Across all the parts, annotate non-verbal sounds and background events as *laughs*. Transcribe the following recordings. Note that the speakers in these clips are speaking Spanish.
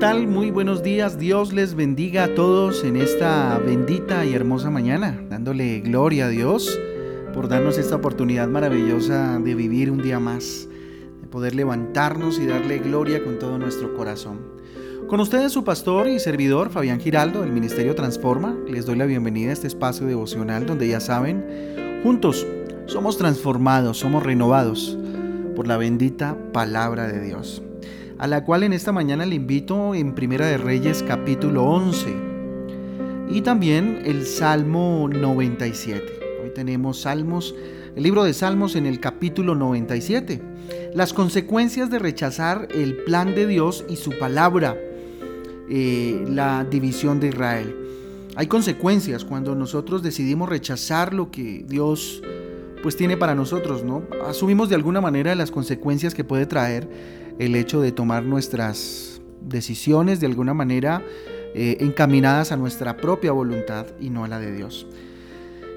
tal? Muy buenos días. Dios les bendiga a todos en esta bendita y hermosa mañana, dándole gloria a Dios por darnos esta oportunidad maravillosa de vivir un día más, de poder levantarnos y darle gloria con todo nuestro corazón. Con ustedes su pastor y servidor Fabián Giraldo del Ministerio Transforma, les doy la bienvenida a este espacio devocional donde ya saben, juntos somos transformados, somos renovados por la bendita palabra de Dios a la cual en esta mañana le invito en Primera de Reyes capítulo 11 y también el Salmo 97. Hoy tenemos Salmos, el libro de Salmos en el capítulo 97. Las consecuencias de rechazar el plan de Dios y su palabra, eh, la división de Israel. Hay consecuencias cuando nosotros decidimos rechazar lo que Dios pues tiene para nosotros, ¿no? Asumimos de alguna manera las consecuencias que puede traer el hecho de tomar nuestras decisiones de alguna manera eh, encaminadas a nuestra propia voluntad y no a la de Dios.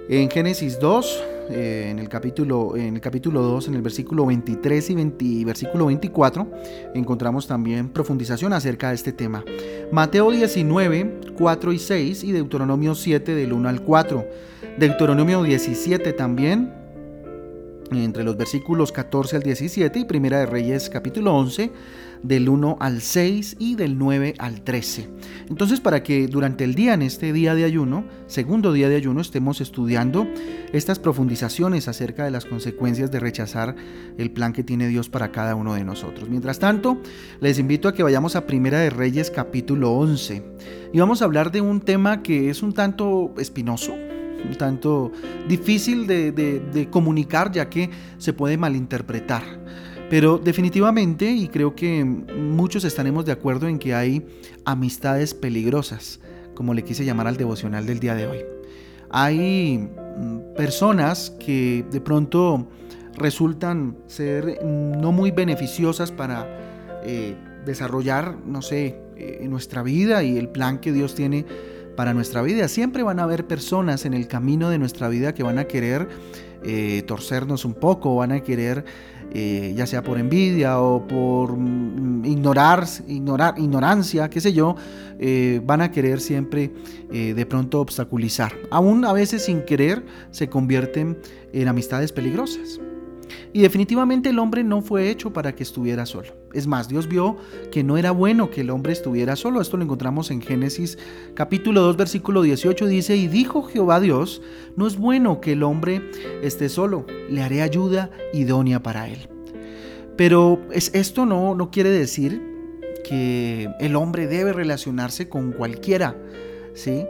En Génesis 2, eh, en, el capítulo, en el capítulo 2, en el versículo 23 y, versículo 24, encontramos también profundización acerca de este tema. Mateo 19, 4 y 6 y Deuteronomio 7 del 1 al 4. Deuteronomio 17 también, entre los versículos 14 al 17 y Primera de Reyes capítulo 11 del 1 al 6 y del 9 al 13. Entonces para que durante el día, en este día de ayuno, segundo día de ayuno, estemos estudiando estas profundizaciones acerca de las consecuencias de rechazar el plan que tiene Dios para cada uno de nosotros. Mientras tanto, les invito a que vayamos a Primera de Reyes capítulo 11 y vamos a hablar de un tema que es un tanto espinoso un tanto difícil de, comunicar ya que se puede malinterpretar. Pero definitivamente, y creo que muchos estaremos de acuerdo en que hay amistades peligrosas, como le quise llamar al devocional del día de hoy. Hay mm, personas que de pronto resultan ser no muy beneficiosas para eh, desarrollar, no sé, eh, nuestra vida y el plan que Dios tiene para nuestra vida. Siempre van a haber personas en el camino de nuestra vida que van a querer eh, torcernos un poco, van a querer, eh, ya sea por envidia o por mm, ignorar, ignorar, ignorancia, qué sé yo, eh, van a querer siempre de pronto obstaculizar. Aún a veces sin querer se convierten en amistades peligrosas. Y definitivamente el hombre no fue hecho para que estuviera solo. Es más, Dios vio que no era bueno que el hombre estuviera solo. Esto lo encontramos en Génesis capítulo 2 versículo 18. Dice, y dijo Jehová Dios, no es bueno que el hombre esté solo, le haré ayuda idónea para él. Pero esto no, no quiere decir que el hombre debe relacionarse con cualquiera. ¿sí?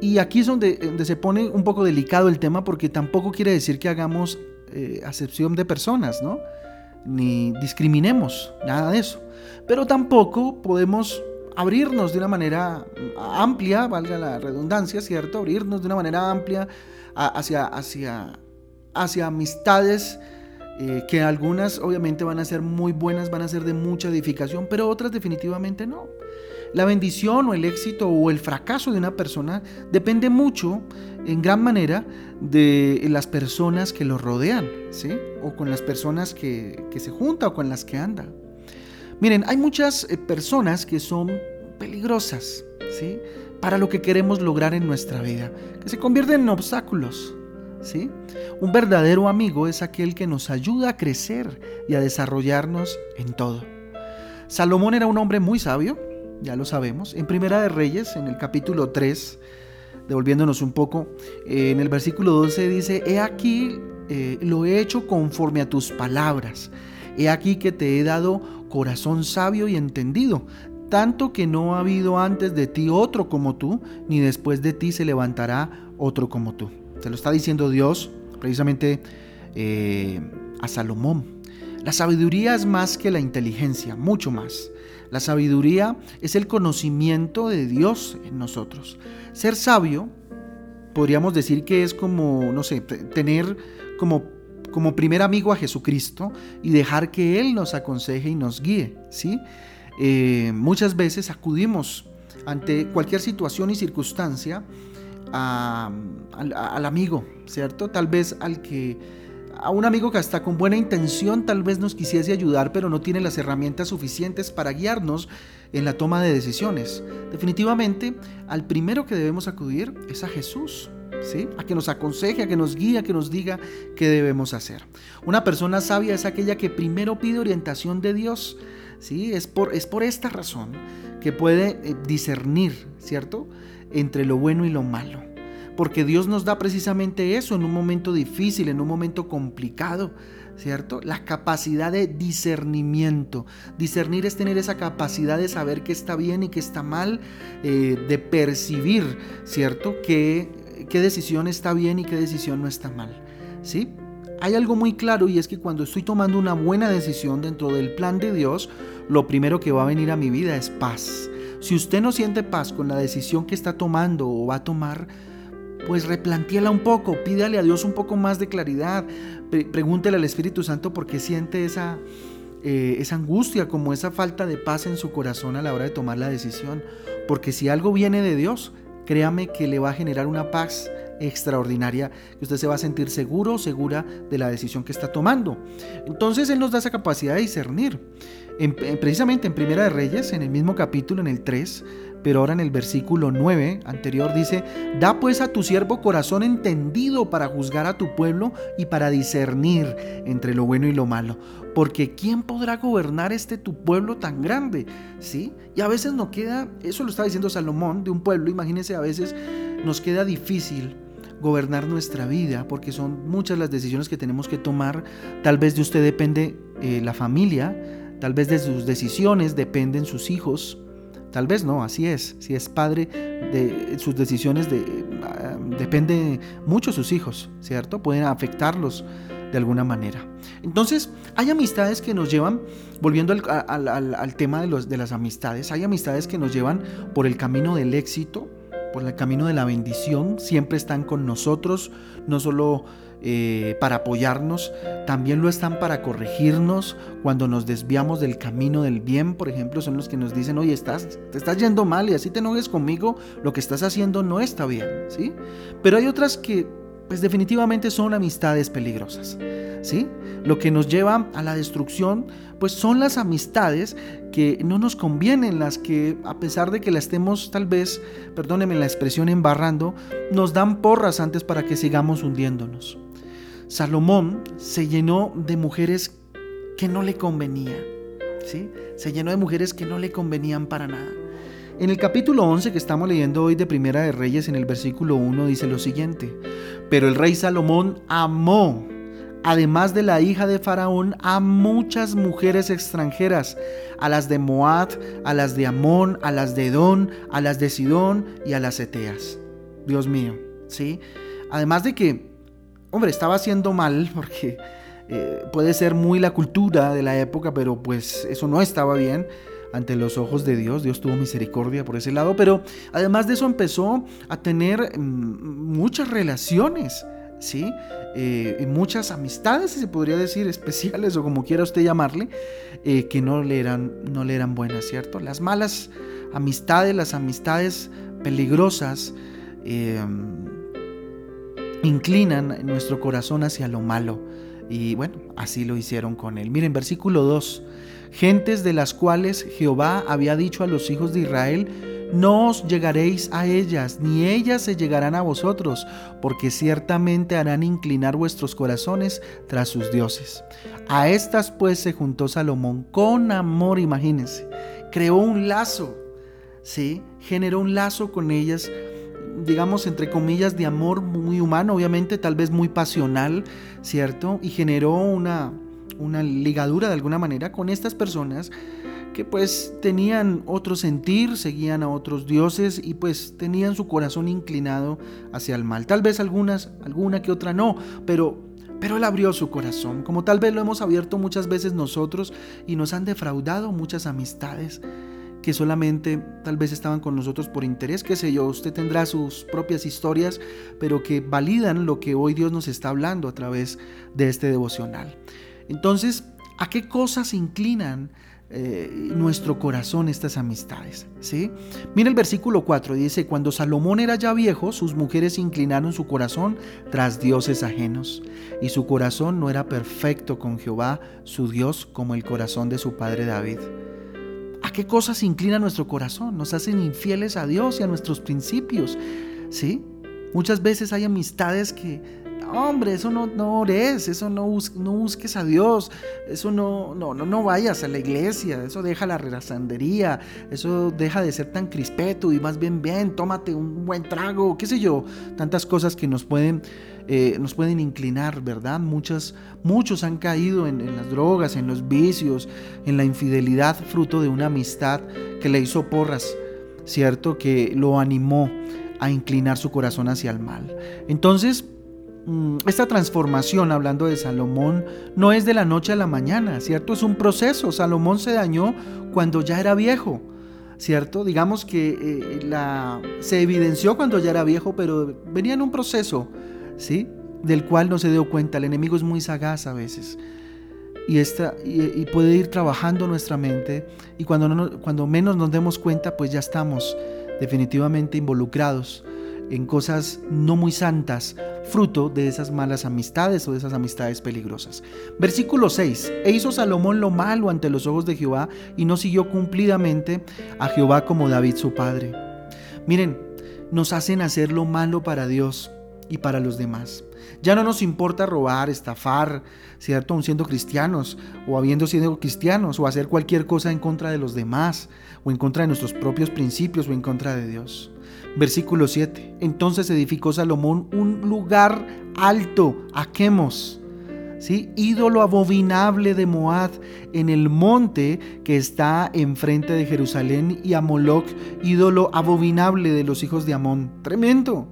Y aquí es donde, se pone un poco delicado el tema porque tampoco quiere decir que hagamos eh, acepción de personas, ¿no? Ni discriminemos, nada de eso. Pero tampoco podemos abrirnos de una manera amplia, valga la redundancia, ¿cierto? Abrirnos de una manera amplia hacia, hacia, hacia amistades eh, que algunas obviamente van a ser muy buenas, van a ser de mucha edificación, pero otras definitivamente no. La bendición o el éxito o el fracaso de una persona depende mucho, en gran manera, de las personas que lo rodean, ¿sí? O con las personas que, se junta o con las que anda. Miren, hay muchas eh, personas que son peligrosas, ¿sí? Para lo que queremos lograr en nuestra vida, que se convierten en obstáculos, ¿sí? Un verdadero amigo es aquel que nos ayuda a crecer y a desarrollarnos en todo. Salomón era un hombre muy sabio, ya lo sabemos. En Primera de Reyes, en el capítulo 3, devolviéndonos un poco, eh, en el versículo 12 dice, he aquí, eh, lo he hecho conforme a tus palabras. He aquí que te he dado corazón sabio y entendido, tanto que no ha habido antes de ti otro como tú, ni después de ti se levantará otro como tú. Se lo está diciendo Dios precisamente eh, a Salomón. La sabiduría es más que la inteligencia, mucho más. La sabiduría es el conocimiento de Dios en nosotros. Ser sabio, podríamos decir que es como, no sé, tener como, como primer amigo a Jesucristo y dejar que Él nos aconseje y nos guíe, ¿sí? Eh, muchas veces acudimos ante cualquier situación y circunstancia al amigo, ¿cierto? Tal vez al que a un amigo que hasta con buena intención tal vez nos quisiese ayudar, pero no tiene las herramientas suficientes para guiarnos en la toma de decisiones. Definitivamente, al primero que debemos acudir es a Jesús. ¿Sí? A que nos aconseje, a que nos guíe, a que nos diga qué debemos hacer. Una persona sabia es aquella que primero pide orientación de Dios. ¿sí? Es, por, es por esta razón que puede eh, discernir, ¿cierto? Entre lo bueno y lo malo. Porque Dios nos da precisamente eso en un momento difícil, en un momento complicado. ¿cierto? La capacidad de discernimiento. Discernir es tener esa capacidad de saber qué está bien y qué está mal, eh, de percibir, ¿cierto? Qué, qué decisión está bien y qué decisión no está mal, ¿sí? Hay algo muy claro y es que cuando estoy tomando una buena decisión dentro del plan de Dios, lo primero que va a venir a mi vida es paz. Si usted no siente paz con la decisión que está tomando o va a tomar, pues replantéala un poco, pídale a Dios un poco más de claridad, pregúntele al Espíritu Santo por qué siente esa, eh, esa angustia, como esa falta de paz en su corazón a la hora de tomar la decisión. Porque si algo viene de Dios, créame que le va a generar una paz extraordinaria, que usted se va a sentir seguro segura de la decisión que está tomando. Entonces Él nos da esa capacidad de discernir. precisamente en Primera de Reyes, en el mismo capítulo, en el 3, pero ahora en el versículo 9 anterior dice, da pues a tu siervo corazón entendido para juzgar a tu pueblo y para discernir entre lo bueno y lo malo. Porque ¿quién podrá gobernar este tu pueblo tan grande? ¿Sí? Y a veces no queda, eso lo está diciendo Salomón, de un pueblo, imagínense, a veces nos queda difícil gobernar nuestra vida, porque son muchas las decisiones que tenemos que tomar. Tal vez de usted depende eh, la familia, tal vez de sus decisiones dependen sus hijos, Tal vez no, así es. Si es padre, de sus decisiones de, ah, depende mucho de sus hijos, ¿cierto? Pueden afectarlos de alguna manera. Entonces, hay amistades que nos llevan, volviendo al, tema de, los, de las amistades, hay amistades que nos llevan por el camino del éxito, por el camino de la bendición, siempre están con nosotros, no solo eh, para apoyarnos, también lo están para corregirnos cuando nos desviamos del camino del bien, por ejemplo, son los que nos dicen, oye, estás, te estás yendo mal y así te enojes conmigo, lo que estás haciendo no está bien, ¿sí? Pero hay otras que, pues definitivamente son amistades peligrosas, ¿sí? Lo que nos lleva a la destrucción, pues son las amistades que no nos convienen, las que a pesar de que la estemos tal vez, perdónenme la expresión, embarrando, nos dan porras antes para que sigamos hundiéndonos. Salomón se llenó de mujeres que no le convenían. ¿sí? Se llenó de mujeres que no le convenían para nada. En el capítulo 11 que estamos leyendo hoy de Primera de Reyes, en el versículo 1 dice lo siguiente, pero el rey Salomón amó, además de la hija de Faraón, a muchas mujeres extranjeras, a las de Moab, a las de Amón, a las de Edón, a las de Sidón y a las Eteas. Dios mío, ¿sí? Además de que hombre, estaba haciendo mal porque eh, puede ser muy la cultura de la época, pero pues eso no estaba bien ante los ojos de Dios. Dios tuvo misericordia por ese lado, pero además de eso empezó a tener mm, muchas relaciones. ¿Sí? Eh, muchas amistades, si se podría decir, *laughs* especiales o como quiera usted llamarle, eh, que no le, eran, no le eran buenas, ¿cierto? Las malas amistades, las amistades peligrosas, inclinan nuestro corazón hacia lo malo. Y bueno, así lo hicieron con él. Miren, versículo 2. Gentes de las cuales Jehová había dicho a los hijos de Israel, no os llegaréis a ellas, ni ellas se llegarán a vosotros, porque ciertamente harán inclinar vuestros corazones tras sus dioses. A estas pues se juntó Salomón con amor, imagínense, creó un lazo, ¿sí? Generó un lazo con ellas digamos, entre comillas, de amor muy humano, obviamente, tal vez muy pasional, ¿cierto? Y generó una, una ligadura de alguna manera con estas personas que pues tenían otro sentir, seguían a otros dioses y pues tenían su corazón inclinado hacia el mal. Tal vez algunas, alguna que otra no, pero pero él abrió su corazón, como tal vez lo hemos abierto muchas veces nosotros y nos han defraudado muchas amistades que solamente tal vez estaban con nosotros por interés, qué sé yo, usted tendrá sus propias historias, pero que validan lo que hoy Dios nos está hablando a través de este devocional. Entonces, ¿a qué cosas inclinan eh, nuestro corazón estas amistades? ¿sí? Mira el versículo 4, dice, cuando Salomón era ya viejo, sus mujeres inclinaron su corazón tras dioses ajenos, y su corazón no era perfecto con Jehová, su Dios, como el corazón de su padre David ¿A qué cosas inclina nuestro corazón? Nos hacen infieles a Dios y a nuestros principios. ¿Sí? Muchas veces hay amistades que hombre, eso no, no ores, eso no, busques a Dios, eso no, no, no, vayas a la iglesia, eso deja la relasandería, eso deja de ser tan crispeto y más bien bien, tómate un buen trago, qué sé yo, tantas cosas que nos pueden, eh, nos pueden inclinar, ¿verdad? Muchas, muchos han caído en, las drogas, en los vicios, en la infidelidad, fruto de una amistad que le hizo porras, ¿cierto? Que lo animó a inclinar su corazón hacia el mal. Entonces, Mm, esta transformación, hablando de Salomón, no es de la noche a la mañana, ¿cierto? Es un proceso. Salomón se dañó cuando ya era viejo, ¿cierto? Digamos que eh, se evidenció cuando ya era viejo, pero venía en un proceso, Del cual no se dio cuenta. El enemigo es muy sagaz a veces. Y, esta, y, puede ir trabajando nuestra mente y cuando, cuando menos nos demos cuenta, pues ya estamos definitivamente involucrados en cosas no muy santas, fruto de esas malas amistades o de esas amistades peligrosas. Versículo 6. E hizo Salomón lo malo ante los ojos de Jehová y no siguió cumplidamente a Jehová como David su padre. Miren, nos hacen hacer lo malo para Dios y para los demás. Ya no nos importa robar, estafar, ¿cierto? Aun siendo cristianos o habiendo sido cristianos o hacer cualquier cosa en contra de los demás o en contra de nuestros propios principios o en contra de Dios. Versículo 7. Entonces edificó Salomón un lugar alto a Quemos, ¿sí? ídolo abominable de Moab, en el monte que está enfrente de Jerusalén, y a Moloch, ídolo abominable de los hijos de Amón. Tremendo.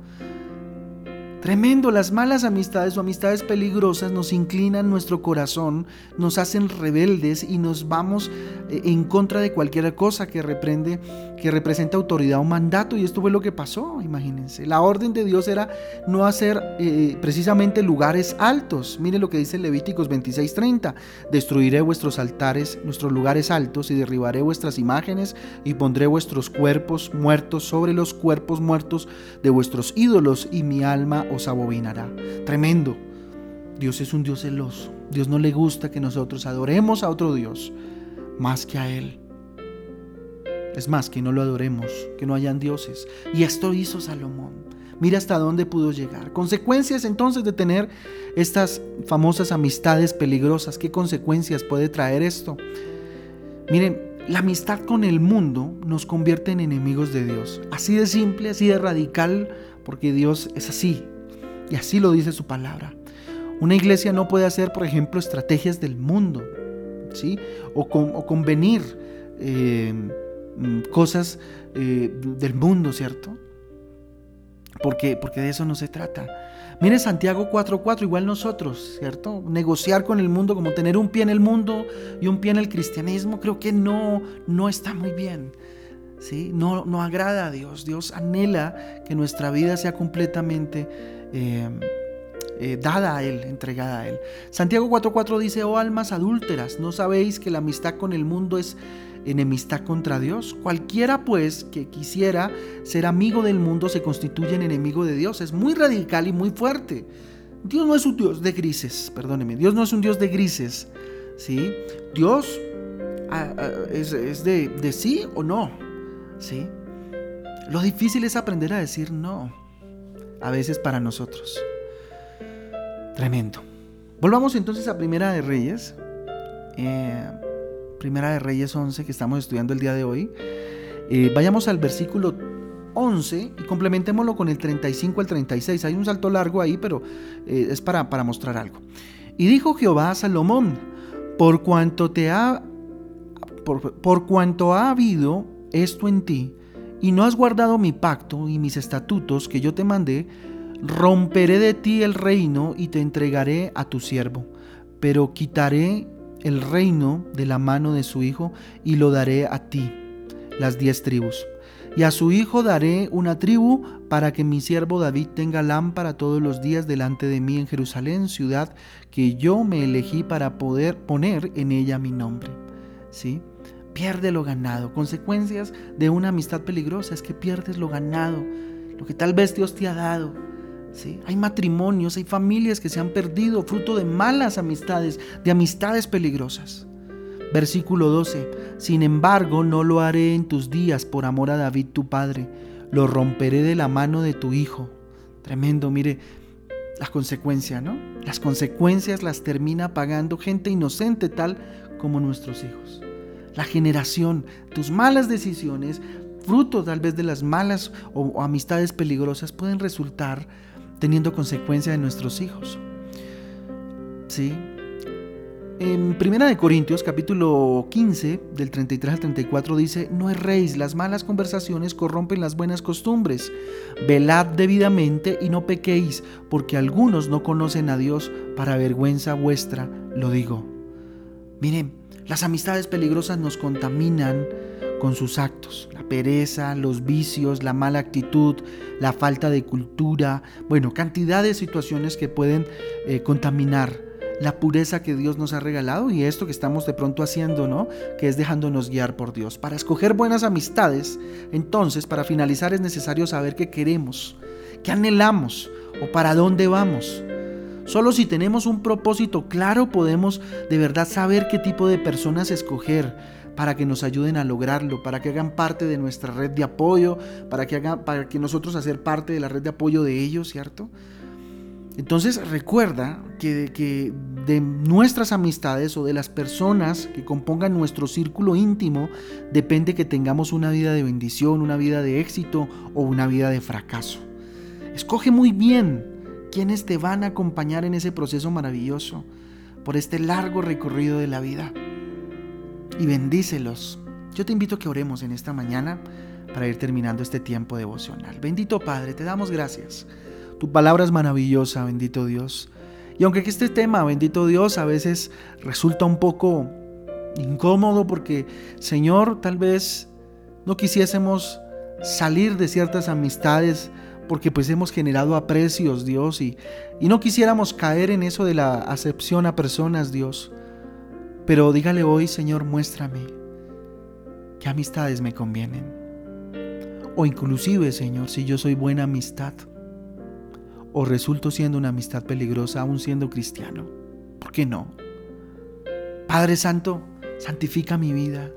Tremendo, las malas amistades o amistades peligrosas nos inclinan nuestro corazón, nos hacen rebeldes y nos vamos eh, en contra de cualquier cosa que reprende, que representa autoridad o mandato. Y esto fue lo que pasó, imagínense. La orden de Dios era no hacer eh, precisamente lugares altos. Mire lo que dice Levíticos 26:30. Destruiré vuestros altares, nuestros lugares altos, y derribaré vuestras imágenes, y pondré vuestros cuerpos muertos sobre los cuerpos muertos de vuestros ídolos, y mi alma os abominará. Tremendo. Dios es un Dios celoso. Dios no le gusta que nosotros adoremos a otro Dios más que a Él. Es más, que no lo adoremos, que no hayan dioses. Y esto hizo Salomón. Mira hasta dónde pudo llegar. Consecuencias entonces de tener estas famosas amistades peligrosas. ¿Qué consecuencias puede traer esto? Miren, la amistad con el mundo nos convierte en enemigos de Dios. Así de simple, así de radical, porque Dios es así. Y así lo dice su palabra. Una iglesia no puede hacer, por ejemplo, estrategias del mundo, ¿sí? O, convenir eh, mm, cosas eh, del mundo, ¿cierto? Porque, porque de eso no se trata. Mire Santiago 4:4, igual nosotros, ¿cierto? Negociar con el mundo como tener un pie en el mundo y un pie en el cristianismo, creo que no, no está muy bien. ¿sí? No, no agrada a Dios. Dios anhela que nuestra vida sea completamente Em, eh, dada a Él, entregada a Él. Santiago 4.4 dice, oh almas adúlteras, ¿no sabéis que la amistad con el mundo es enemistad contra Dios? Cualquiera pues que quisiera ser amigo del mundo se constituye en enemigo de Dios. Es muy radical y muy fuerte. Dios no es un Dios de grises, perdóneme, Dios no es un Dios de grises, ¿sí? Dios ah, ah, es, de, de sí o no, ¿sí? Lo difícil es aprender a decir no a veces para nosotros. Tremendo. Volvamos entonces a Primera de Reyes. Eh, Primera de Reyes 11 que estamos estudiando el día de hoy. Eh, vayamos al versículo 11 y complementémoslo con el 35 al 36. Hay un salto largo ahí, pero eh, es para, para mostrar algo. Y dijo Jehová a Salomón, por cuanto te ha por cuanto ha habido esto en ti, y no has guardado mi pacto y mis estatutos que yo te mandé, romperé de ti el reino y te entregaré a tu siervo, pero quitaré el reino de la mano de su hijo y lo daré a ti, las diez tribus. Y a su hijo daré una tribu para que mi siervo David tenga lámpara todos los días delante de mí en Jerusalén, ciudad que yo me elegí para poder poner en ella mi nombre. ¿Sí? Pierde lo ganado. Consecuencias de una amistad peligrosa es que pierdes lo ganado, lo que tal vez Dios te ha dado. ¿sí? Hay matrimonios, hay familias que se han perdido fruto de malas amistades, de amistades peligrosas. Versículo 12. Sin embargo, no lo haré en tus días por amor a David tu padre. Lo romperé de la mano de tu hijo. Tremendo, mire, la consecuencia, ¿no? Las consecuencias las termina pagando gente inocente tal como nuestros hijos. La generación, tus malas decisiones, fruto tal vez de las malas o, amistades peligrosas, pueden resultar teniendo consecuencia en nuestros hijos. ¿Sí? En Primera de Corintios, capítulo 15, del 33 al 34, dice, No erréis, las malas conversaciones corrompen las buenas costumbres. Velad debidamente y no pequéis, porque algunos no conocen a Dios, para vergüenza vuestra lo digo. Miren, las amistades peligrosas nos contaminan con sus actos, la pereza, los vicios, la mala actitud, la falta de cultura, bueno, cantidad de situaciones que pueden eh, contaminar la pureza que Dios nos ha regalado y esto que estamos de pronto haciendo, ¿no? Que es dejándonos guiar por Dios. Para escoger buenas amistades, entonces, para finalizar es necesario saber qué queremos, qué anhelamos o para dónde vamos. Solo si tenemos un propósito claro podemos de verdad saber qué tipo de personas escoger para que nos ayuden a lograrlo, para que hagan parte de nuestra red de apoyo, para que, hagan, para que nosotros hacer parte de la red de apoyo de ellos, ¿cierto? Entonces recuerda que, de nuestras amistades o de las personas que compongan nuestro círculo íntimo depende que tengamos una vida de bendición, una vida de éxito o una vida de fracaso. Escoge muy bien quiénes te van a acompañar en ese proceso maravilloso por este largo recorrido de la vida y bendícelos. Yo te invito a que oremos en esta mañana para ir terminando este tiempo devocional. Bendito Padre, te damos gracias tu palabra es maravillosa, bendito Dios. Y aunque este tema, bendito Dios, a veces resulta un poco incómodo porque, Señor, tal vez no quisiésemos salir de ciertas amistades porque pues hemos generado aprecios, Dios, y, y no quisiéramos caer en eso de la acepción a personas, Dios. Pero dígale hoy, Señor, muéstrame qué amistades me convienen. O inclusive, Señor, si yo soy buena amistad o resulto siendo una amistad peligrosa aún siendo cristiano. ¿Por qué no? Padre Santo, santifica mi vida.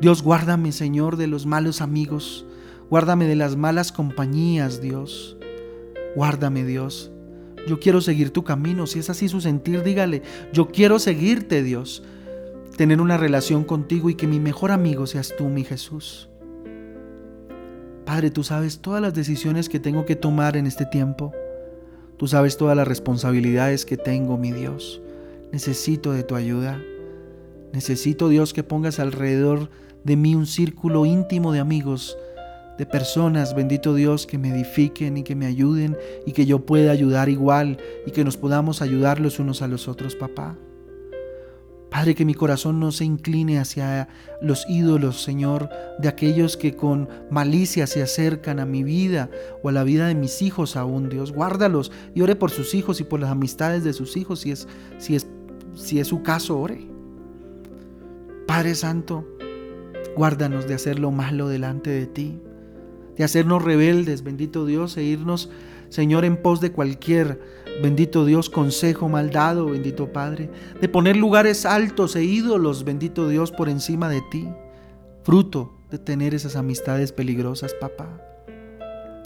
Dios, guárdame, Señor, de los malos amigos. Guárdame de las malas compañías, Dios. Guárdame, Dios. Yo quiero seguir tu camino. Si es así su sentir, dígale, yo quiero seguirte, Dios. Tener una relación contigo y que mi mejor amigo seas tú, mi Jesús. Padre, tú sabes todas las decisiones que tengo que tomar en este tiempo. Tú sabes todas las responsabilidades que tengo, mi Dios. Necesito de tu ayuda. Necesito, Dios, que pongas alrededor de mí un círculo íntimo de amigos, de personas, bendito Dios, que me edifiquen y que me ayuden y que yo pueda ayudar igual y que nos podamos ayudar los unos a los otros, papá. Padre, que mi corazón no se incline hacia los ídolos, Señor, de aquellos que con malicia se acercan a mi vida o a la vida de mis hijos aún, Dios. Guárdalos y ore por sus hijos y por las amistades de sus hijos, si es, si es, si es su caso, ore. Padre Santo, guárdanos de hacer lo malo delante de ti, de hacernos rebeldes, bendito Dios, e irnos, Señor, en pos de cualquier Bendito Dios, consejo mal dado, bendito Padre, de poner lugares altos e ídolos, bendito Dios, por encima de ti, fruto de tener esas amistades peligrosas, papá.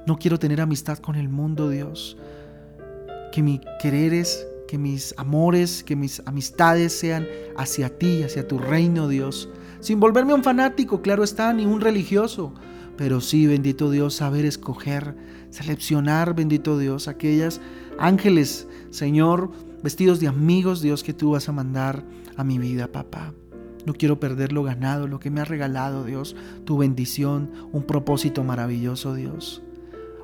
No quiero tener amistad con el mundo, Dios. Que mi quereres, que mis amores, que mis amistades sean hacia ti, hacia tu reino, Dios. Sin volverme un fanático, claro está, ni un religioso, pero sí, bendito Dios, saber escoger, seleccionar, bendito Dios, aquellas ángeles, Señor, vestidos de amigos, Dios, que tú vas a mandar a mi vida, papá. No quiero perder lo ganado, lo que me ha regalado, Dios, tu bendición, un propósito maravilloso, Dios.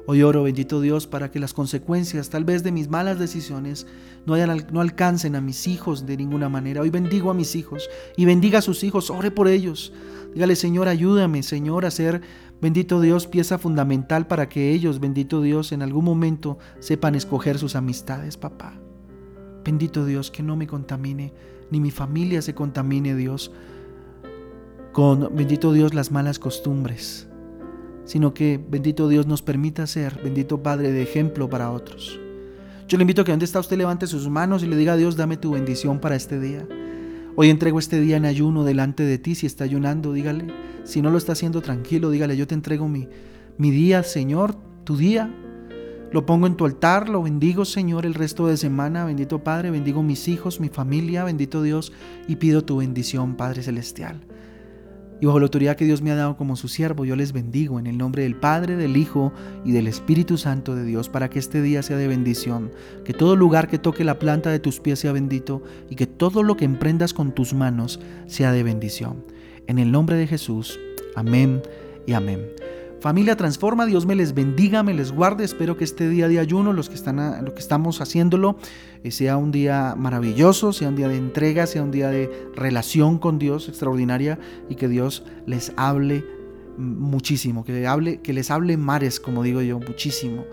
Hoy oro, bendito Dios, para que las consecuencias tal vez de mis malas decisiones no, no, alcancen a mis hijos de ninguna manera. Hoy bendigo a mis hijos y bendiga a sus hijos, ore por ellos. Dígale, Señor, ayúdame, Señor, a ser Bendito Dios, pieza fundamental para que ellos, bendito Dios, en algún momento sepan escoger sus amistades, papá. Bendito Dios, que no me contamine, ni mi familia se contamine, Dios, con, bendito Dios, las malas costumbres, sino que, bendito Dios, nos permita ser, bendito Padre, de ejemplo para otros. Yo le invito a que donde está usted levante sus manos y le diga a Dios, dame tu bendición para este día. Hoy entrego este día en ayuno delante de ti. Si está ayunando, dígale. Si no lo está haciendo tranquilo, dígale, yo te entrego mi, mi día, Señor, tu día. Lo pongo en tu altar, lo bendigo, Señor, el resto de semana. Bendito Padre, bendigo mis hijos, mi familia, bendito Dios, y pido tu bendición, Padre Celestial. Y bajo la autoridad que Dios me ha dado como su siervo, yo les bendigo en el nombre del Padre, del Hijo y del Espíritu Santo de Dios, para que este día sea de bendición, que todo lugar que toque la planta de tus pies sea bendito y que todo lo que emprendas con tus manos sea de bendición. En el nombre de Jesús, amén y amén. Familia Transforma, Dios me les bendiga, me les guarde. Espero que este día de ayuno, los que, están, lo que estamos haciéndolo, eh, sea un día maravilloso, sea un día de entrega, sea un día de relación con Dios extraordinaria y que Dios les hable muchísimo, que, hable, que les hable mares, como digo yo, muchísimo.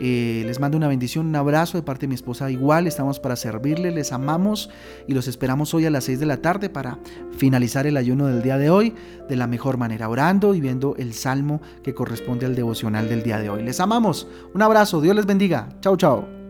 Eh, les mando una bendición, un abrazo de parte de mi esposa. Igual estamos para servirles, les amamos y los esperamos hoy a las 6 de la tarde para finalizar el ayuno del día de hoy de la mejor manera, orando y viendo el salmo que corresponde al devocional del día de hoy. Les amamos. Un abrazo, Dios les bendiga. Chao, chao.